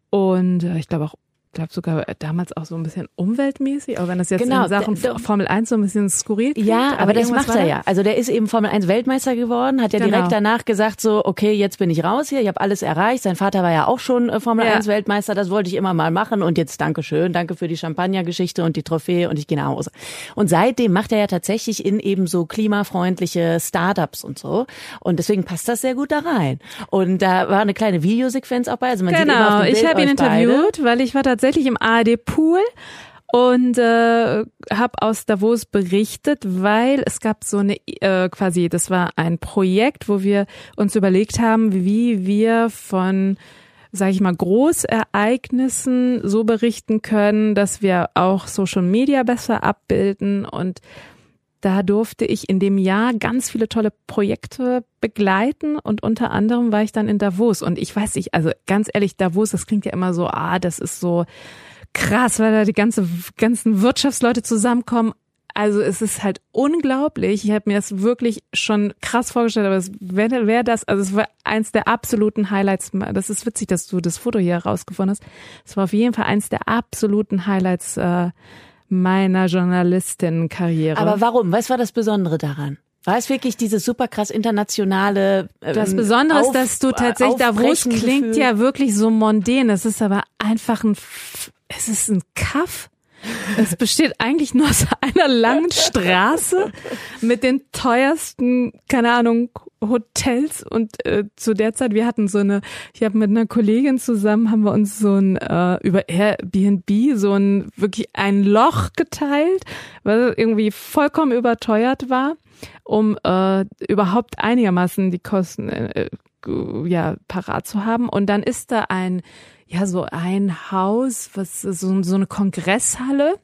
und äh, ich glaube auch glaube sogar damals auch so ein bisschen umweltmäßig, auch wenn das jetzt Genau, in Sachen der- der- Formel 1 so ein bisschen skurril klingt. Ja, aber, das irgendwas macht er da. ja. Also der ist eben Formel 1 Weltmeister geworden, hat ja Genau. direkt danach gesagt so, okay, jetzt bin ich raus hier, ich habe alles erreicht. Sein Vater war ja auch schon äh, Formel Ja. 1 Weltmeister, das wollte ich immer mal machen und jetzt danke schön, danke für die Champagnergeschichte und die Trophäe und ich gehe nach Hause. Und seitdem macht er ja tatsächlich in eben so klimafreundliche Startups und so und deswegen passt das sehr gut da rein. Und da war eine kleine Videosequenz auch bei, also man sieht immer Genau, auf dem ich Bild habe ihn euch beide. interviewt, weil ich war tatsächlich im ARD-Pool und äh, habe aus Davos berichtet, weil es gab so eine äh, quasi, das war ein Projekt, wo wir uns überlegt haben, wie wir von sage ich mal, Großereignissen so berichten können, dass wir auch Social Media besser abbilden und da durfte ich in dem Jahr ganz viele tolle Projekte begleiten und unter anderem war ich dann in Davos und ich weiß nicht, also ganz ehrlich, Davos, das klingt ja immer so, ah, das ist so krass, weil da die ganze, ganzen Wirtschaftsleute zusammenkommen. Also es ist halt unglaublich. Ich habe mir das wirklich schon krass vorgestellt, aber es wäre wär das, also es war eins der absoluten Highlights. Das ist witzig, dass du das Foto hier rausgefunden hast. Es war auf jeden Fall eins der absoluten Highlights äh, meiner Journalistinnenkarriere. Aber warum? Was war das Besondere daran? War es wirklich dieses super krass internationale ähm, Das Besondere ist, dass du tatsächlich, Davos Aufbrechen klingt Gefühl? ja wirklich so mondän. Es ist aber einfach ein, es ist ein Kaff. Es besteht eigentlich nur aus einer langen Straße mit den teuersten, keine Ahnung, Hotels und äh, zu der Zeit, wir hatten so eine, ich habe mit einer Kollegin zusammen, haben wir uns so ein äh, über Airbnb so ein wirklich ein Loch geteilt, weil irgendwie vollkommen überteuert war, um äh, überhaupt einigermaßen die Kosten äh, ja parat zu haben. Und dann ist da ein ja so ein Haus, was so, so eine Kongresshalle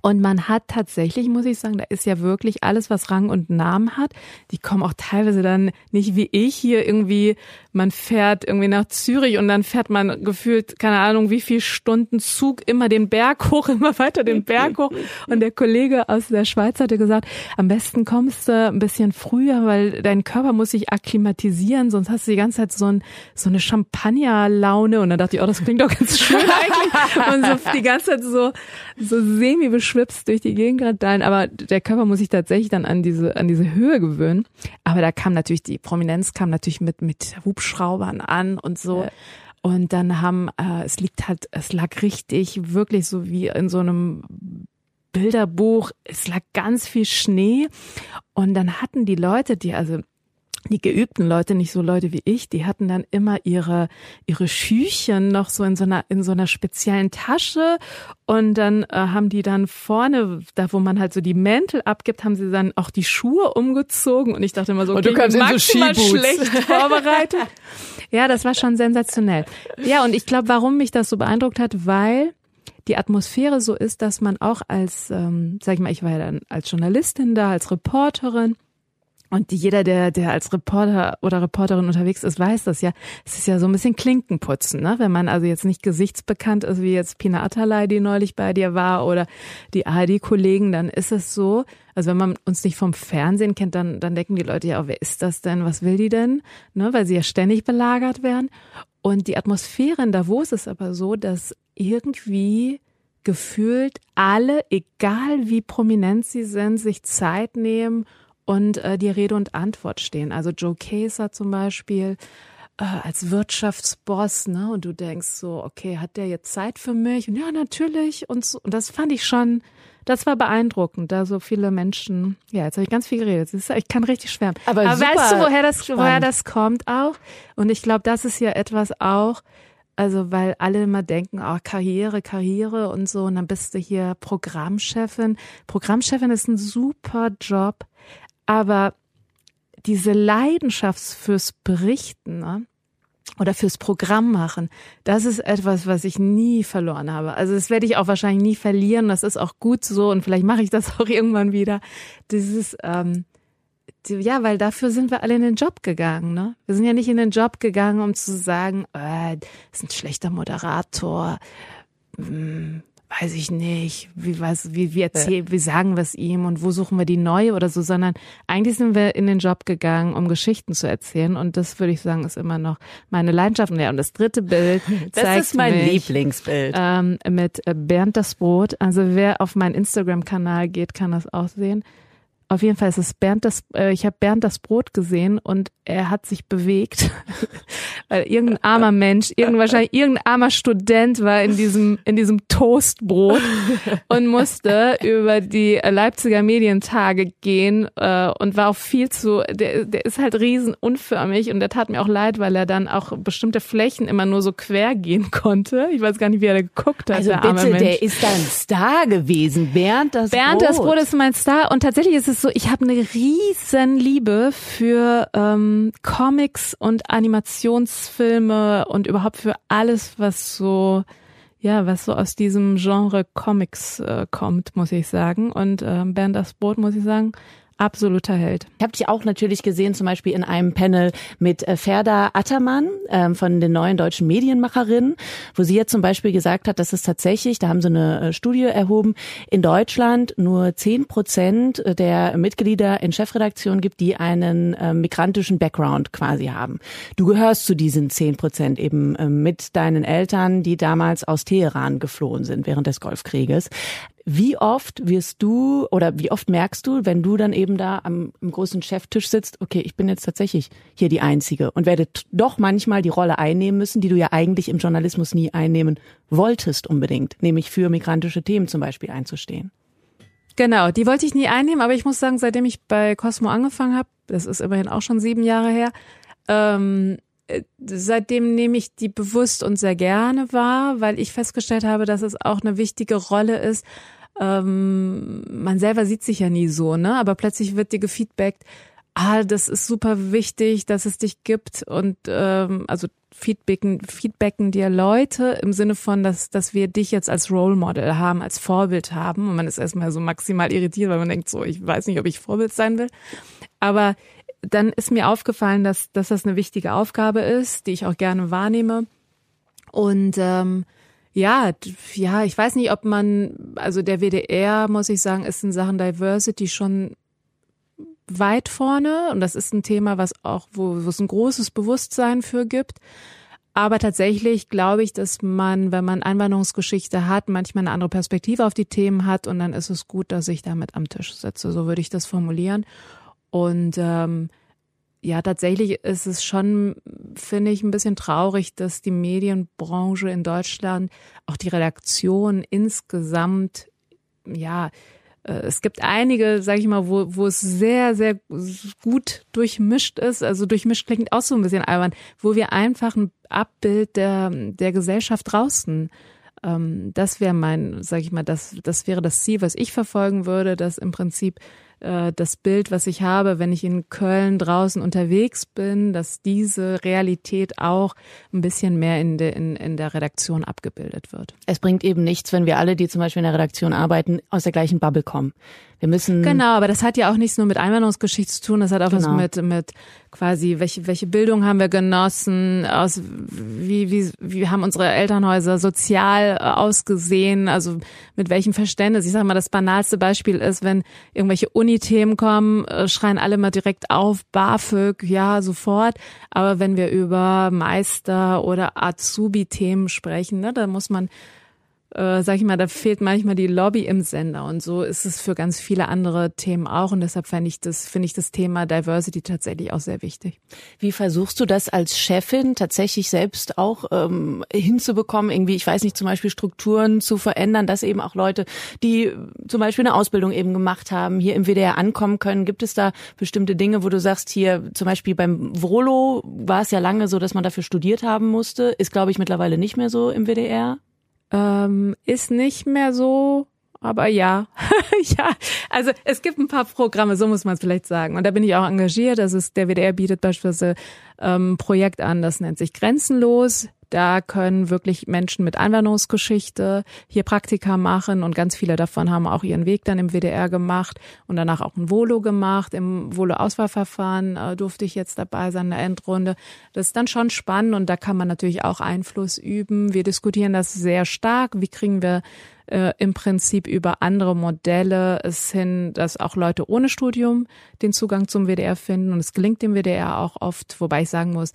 Und man hat tatsächlich, muss ich sagen, da ist ja wirklich alles, was Rang und Namen hat. Die kommen auch teilweise dann nicht wie ich hier irgendwie, man fährt irgendwie nach Zürich und dann fährt man gefühlt, keine Ahnung, wie viel Stunden Zug immer den Berg hoch, immer weiter den Berg hoch. Und der Kollege aus der Schweiz hatte gesagt, am besten kommst du ein bisschen früher, weil dein Körper muss sich akklimatisieren, sonst hast du die ganze Zeit so, ein, so eine Champagnerlaune. Und dann dachte ich, oh, das klingt doch ganz schön eigentlich. Und so die ganze Zeit so, so semi schwipst durch die Gegend radallen, aber der Körper muss sich tatsächlich dann an diese, an diese Höhe gewöhnen. Aber da kam natürlich, die Prominenz kam natürlich mit, mit Hubschraubern an und so. Ja. Und dann haben, äh, es liegt halt, es lag richtig, wirklich so wie in so einem Bilderbuch, es lag ganz viel Schnee. Und dann hatten die Leute, die also die geübten Leute, nicht so Leute wie ich, die hatten dann immer ihre ihre Schüchen noch so in so einer in so einer speziellen Tasche und dann äh, haben die dann vorne, da wo man halt so die Mäntel abgibt, haben sie dann auch die Schuhe umgezogen und ich dachte immer so, okay, du kannst ich bin maximal so schlecht vorbereitet. ja, das war schon sensationell. Ja, und ich glaube, warum mich das so beeindruckt hat, weil die Atmosphäre so ist, dass man auch als, ähm, sag ich mal, ich war ja dann als Journalistin da, als Reporterin und jeder, der, der als Reporter oder Reporterin unterwegs ist, weiß das ja. Es ist ja so ein bisschen Klinkenputzen, ne? Wenn man also jetzt nicht gesichtsbekannt ist, wie jetzt Pina Atalay, die neulich bei dir war, oder die ARD-Kollegen, dann ist es so, also wenn man uns nicht vom Fernsehen kennt, dann, dann denken die Leute ja, oh, wer ist das denn? Was will die denn? Ne? Weil sie ja ständig belagert werden. Und die Atmosphäre in Davos ist aber so, dass irgendwie gefühlt alle, egal wie prominent sie sind, sich Zeit nehmen, und äh, die Rede und Antwort stehen. Also Joe Kaser zum Beispiel äh, als Wirtschaftsboss, ne? Und du denkst so, okay, hat der jetzt Zeit für mich? Und ja, natürlich. Und, so, und das fand ich schon, das war beeindruckend, da so viele Menschen. Ja, jetzt habe ich ganz viel geredet. Ist, ich kann richtig schwärmen. Aber, Aber weißt du, woher das, woher das kommt auch? Und ich glaube, das ist ja etwas auch. Also, weil alle immer denken, oh, Karriere, Karriere und so, und dann bist du hier Programmchefin. Programmchefin ist ein super Job, aber diese Leidenschaft fürs Berichten ne, oder fürs Programm machen, das ist etwas, was ich nie verloren habe. Also das werde ich auch wahrscheinlich nie verlieren. Das ist auch gut so und vielleicht mache ich das auch irgendwann wieder. Dieses ähm, ja, weil dafür sind wir alle in den Job gegangen. Ne? Wir sind ja nicht in den Job gegangen, um zu sagen, äh, ist ein schlechter Moderator. Hm, weiß ich nicht, wie was, wie, wie erzählen, wie sagen wir es ihm und wo suchen wir die neue oder so, sondern eigentlich sind wir in den Job gegangen, um Geschichten zu erzählen und das würde ich sagen ist immer noch meine Leidenschaft. Ja, und das dritte Bild das zeigt ist mein mich, Lieblingsbild ähm, mit äh, Bernd das Brot. Also wer auf meinen Instagram-Kanal geht, kann das auch sehen. Auf jeden Fall ist es Bernd das, äh, ich habe Bernd das Brot gesehen und er hat sich bewegt, weil irgendein armer Mensch, irgend wahrscheinlich irgendein armer Student war in diesem in diesem Toastbrot und musste über die Leipziger Medientage gehen äh, und war auch viel zu, der, der ist halt riesen unförmig und der tat mir auch leid, weil er dann auch bestimmte Flächen immer nur so quer gehen konnte. Ich weiß gar nicht, wie er da geguckt hat. Also der bitte, arme Mensch. der ist dann Star gewesen, Bernd das Bernd Brot. das Brot ist mein Star und tatsächlich ist es so, ich habe eine riesen Liebe für ähm, Comics und Animationsfilme und überhaupt für alles, was so ja, was so aus diesem Genre Comics äh, kommt, muss ich sagen. Und ähm, Bernd das Brot, muss ich sagen, absoluter Held. Ich habe dich auch natürlich gesehen, zum Beispiel in einem Panel mit äh, Ferda Attermann ähm, von den neuen deutschen Medienmacherinnen, wo sie jetzt zum Beispiel gesagt hat, dass es tatsächlich, da haben sie eine äh, Studie erhoben, in Deutschland nur zehn Prozent der Mitglieder in Chefredaktionen gibt, die einen äh, migrantischen Background quasi haben. Du gehörst zu diesen zehn Prozent eben äh, mit deinen Eltern, die damals aus Teheran geflohen sind während des Golfkrieges. Wie oft wirst du oder wie oft merkst du, wenn du dann eben da am, am großen Cheftisch sitzt, okay, ich bin jetzt tatsächlich hier die Einzige und werde doch manchmal die Rolle einnehmen müssen, die du ja eigentlich im Journalismus nie einnehmen wolltest unbedingt, nämlich für migrantische Themen zum Beispiel einzustehen. Genau, die wollte ich nie einnehmen, aber ich muss sagen, seitdem ich bei Cosmo angefangen habe, das ist immerhin auch schon sieben Jahre her, ähm, seitdem nehme ich die bewusst und sehr gerne wahr, weil ich festgestellt habe, dass es auch eine wichtige Rolle ist. Ähm, man selber sieht sich ja nie so, ne? Aber plötzlich wird dir gefeedbackt, ah, das ist super wichtig, dass es dich gibt und ähm, also feedbacken, feedbacken dir Leute im Sinne von, dass, dass wir dich jetzt als Role Model haben, als Vorbild haben. Und man ist erstmal so maximal irritiert, weil man denkt so, ich weiß nicht, ob ich Vorbild sein will. Aber dann ist mir aufgefallen, dass, dass das eine wichtige Aufgabe ist, die ich auch gerne wahrnehme. Und ähm, ja, ja, ich weiß nicht, ob man, also der WDR, muss ich sagen, ist in Sachen Diversity schon weit vorne und das ist ein Thema, was auch, wo, wo es ein großes Bewusstsein für gibt. Aber tatsächlich glaube ich, dass man, wenn man Einwanderungsgeschichte hat, manchmal eine andere Perspektive auf die Themen hat und dann ist es gut, dass ich damit am Tisch sitze. So würde ich das formulieren. Und ähm, ja, tatsächlich ist es schon, finde ich, ein bisschen traurig, dass die Medienbranche in Deutschland, auch die Redaktion insgesamt, ja, äh, es gibt einige, sage ich mal, wo, wo es sehr, sehr gut durchmischt ist. Also durchmischt klingt auch so ein bisschen albern, wo wir einfach ein Abbild der, der Gesellschaft draußen ähm, das wäre mein, sage ich mal, das, das wäre das Ziel, was ich verfolgen würde, dass im Prinzip äh, das Bild, was ich habe, wenn ich in Köln draußen unterwegs bin, dass diese Realität auch ein bisschen mehr in, de, in, in der Redaktion abgebildet wird. Es bringt eben nichts, wenn wir alle, die zum Beispiel in der Redaktion arbeiten, aus der gleichen Bubble kommen. Wir müssen genau, aber das hat ja auch nichts nur mit Einwanderungsgeschichte zu tun, das hat auch genau. was mit mit quasi welche welche Bildung haben wir genossen, aus wie wie wie haben unsere Elternhäuser sozial äh, ausgesehen, also mit welchem Verständnis. Ich sage mal, das banalste Beispiel ist, wenn irgendwelche Uni-Themen kommen, äh, schreien alle mal direkt auf BAföG, ja sofort. Aber wenn wir über Meister oder Azubi-Themen sprechen, ne, da muss man äh, sag ich mal, da fehlt manchmal die Lobby im Sender und so ist es für ganz viele andere Themen auch und deshalb finde ich das finde ich das Thema Diversity tatsächlich auch sehr wichtig. Wie versuchst du das als Chefin tatsächlich selbst auch ähm, hinzubekommen, irgendwie, ich weiß nicht, zum Beispiel Strukturen zu verändern, dass eben auch Leute, die zum Beispiel eine Ausbildung eben gemacht haben, hier im WDR ankommen können? Gibt es da bestimmte Dinge, wo du sagst, hier zum Beispiel beim Vrolo war es ja lange so, dass man dafür studiert haben musste, ist glaube ich mittlerweile nicht mehr so im WDR? Ähm, ist nicht mehr so, aber ja. ja, also es gibt ein paar Programme, so muss man es vielleicht sagen. Und da bin ich auch engagiert. Das ist, der WDR bietet beispielsweise ähm, Projekt an, das nennt sich Grenzenlos. Da können wirklich Menschen mit Einwanderungsgeschichte hier Praktika machen und ganz viele davon haben auch ihren Weg dann im WDR gemacht und danach auch ein Volo gemacht. Im Volo-Auswahlverfahren äh, durfte ich jetzt dabei sein in der Endrunde. Das ist dann schon spannend und da kann man natürlich auch Einfluss üben. Wir diskutieren das sehr stark. Wie kriegen wir äh, im Prinzip über andere Modelle es hin, dass auch Leute ohne Studium den Zugang zum WDR finden. Und es gelingt dem WDR auch oft, wobei ich sagen muss,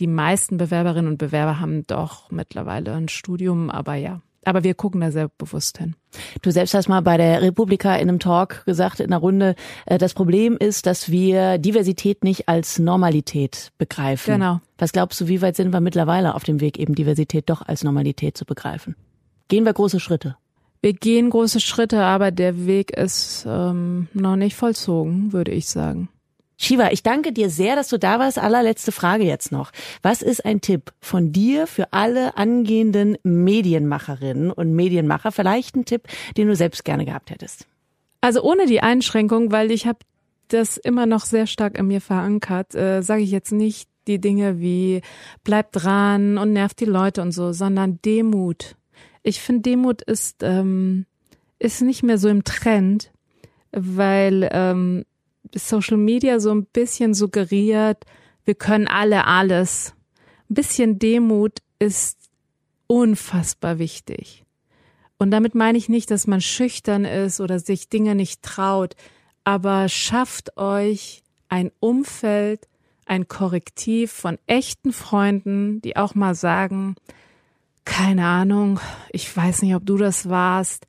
die meisten Bewerberinnen und Bewerber haben doch mittlerweile ein Studium, aber ja. Aber wir gucken da sehr bewusst hin. Du selbst hast mal bei der Republika in einem Talk gesagt, in einer Runde, äh, das Problem ist, dass wir Diversität nicht als Normalität begreifen. Genau. Was glaubst du, wie weit sind wir mittlerweile auf dem Weg, eben Diversität doch als Normalität zu begreifen? Gehen wir große Schritte? Wir gehen große Schritte, aber der Weg ist ähm, noch nicht vollzogen, würde ich sagen. Shiva, ich danke dir sehr, dass du da warst. Allerletzte Frage jetzt noch. Was ist ein Tipp von dir für alle angehenden Medienmacherinnen und Medienmacher? Vielleicht ein Tipp, den du selbst gerne gehabt hättest. Also ohne die Einschränkung, weil ich habe das immer noch sehr stark in mir verankert, äh, sage ich jetzt nicht die Dinge wie bleib dran und nervt die Leute und so, sondern Demut. Ich finde, Demut ist, ähm, ist nicht mehr so im Trend, weil ähm, Social Media so ein bisschen suggeriert, wir können alle alles. Ein bisschen Demut ist unfassbar wichtig. Und damit meine ich nicht, dass man schüchtern ist oder sich Dinge nicht traut, aber schafft euch ein Umfeld, ein Korrektiv von echten Freunden, die auch mal sagen, keine Ahnung, ich weiß nicht, ob du das warst.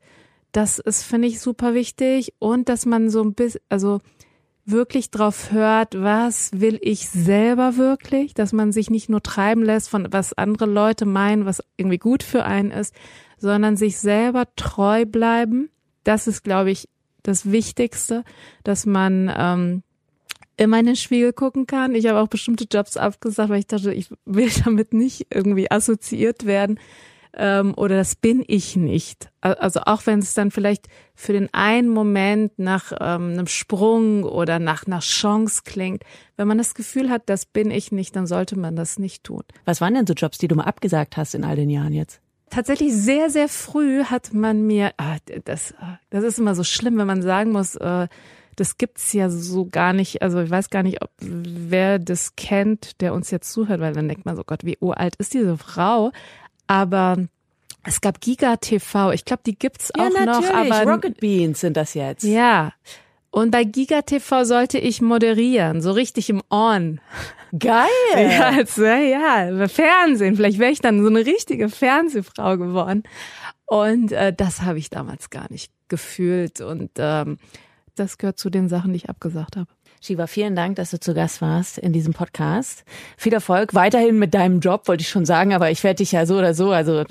Das ist, finde ich, super wichtig. Und dass man so ein bisschen, also wirklich drauf hört, was will ich selber wirklich, dass man sich nicht nur treiben lässt von was andere Leute meinen, was irgendwie gut für einen ist, sondern sich selber treu bleiben. Das ist, glaube ich, das Wichtigste, dass man ähm, immer in den Spiegel gucken kann. Ich habe auch bestimmte Jobs abgesagt, weil ich dachte, ich will damit nicht irgendwie assoziiert werden. Ähm, oder das bin ich nicht. Also auch wenn es dann vielleicht für den einen Moment nach ähm, einem Sprung oder nach einer Chance klingt, wenn man das Gefühl hat, das bin ich nicht, dann sollte man das nicht tun. Was waren denn so Jobs, die du mal abgesagt hast in all den Jahren jetzt? Tatsächlich sehr, sehr früh hat man mir, ah, das, ah, das ist immer so schlimm, wenn man sagen muss, äh, das gibt's ja so gar nicht. Also ich weiß gar nicht, ob wer das kennt, der uns jetzt zuhört, weil dann denkt man so, Gott, wie uralt ist diese Frau? Aber es gab Giga TV. Ich glaube, die gibt's ja, auch natürlich. noch. Aber Rocket Beans sind das jetzt. Ja. Und bei Giga TV sollte ich moderieren, so richtig im On. Geil. Ja, also, ja, Fernsehen. Vielleicht wäre ich dann so eine richtige Fernsehfrau geworden. Und äh, das habe ich damals gar nicht gefühlt. Und ähm, das gehört zu den Sachen, die ich abgesagt habe. Shiva, vielen Dank, dass du zu Gast warst in diesem Podcast. Viel Erfolg weiterhin mit deinem Job, wollte ich schon sagen, aber ich werde dich ja so oder so, also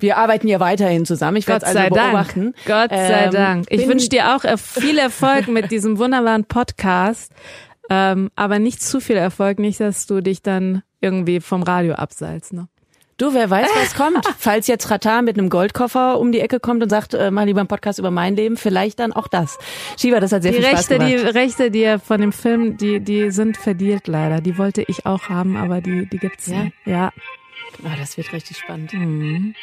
wir arbeiten ja weiterhin zusammen. Ich werde es also beobachten. Dank. Gott sei ähm, Dank. Ich wünsche dir auch viel Erfolg mit diesem wunderbaren Podcast, ähm, aber nicht zu viel Erfolg, nicht, dass du dich dann irgendwie vom Radio abseilst. Ne? Du, wer weiß, was kommt. Falls jetzt Ratar mit einem Goldkoffer um die Ecke kommt und sagt, äh, mach lieber einen Podcast über mein Leben, vielleicht dann auch das. Shiva, das hat sehr die viel Rechte, Spaß gemacht. Die Rechte, die er von dem Film, die, die sind verdealt leider. Die wollte ich auch haben, aber die, die gibt's ja. nicht. Ja. Oh, das wird richtig spannend. Mhm.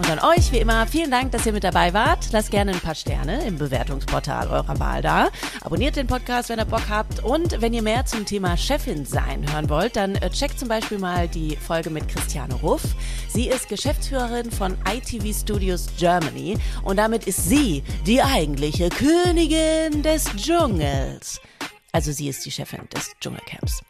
Und an euch, wie immer, vielen Dank, dass ihr mit dabei wart. Lasst gerne ein paar Sterne im Bewertungsportal eurer Wahl da. Abonniert den Podcast, wenn ihr Bock habt. Und wenn ihr mehr zum Thema Chefin sein hören wollt, dann äh, checkt zum Beispiel mal die Folge mit Christiane Ruff. Sie ist Geschäftsführerin von ITV Studios Germany und damit ist sie die eigentliche Königin des Dschungels. Also sie ist die Chefin des Dschungelcamps.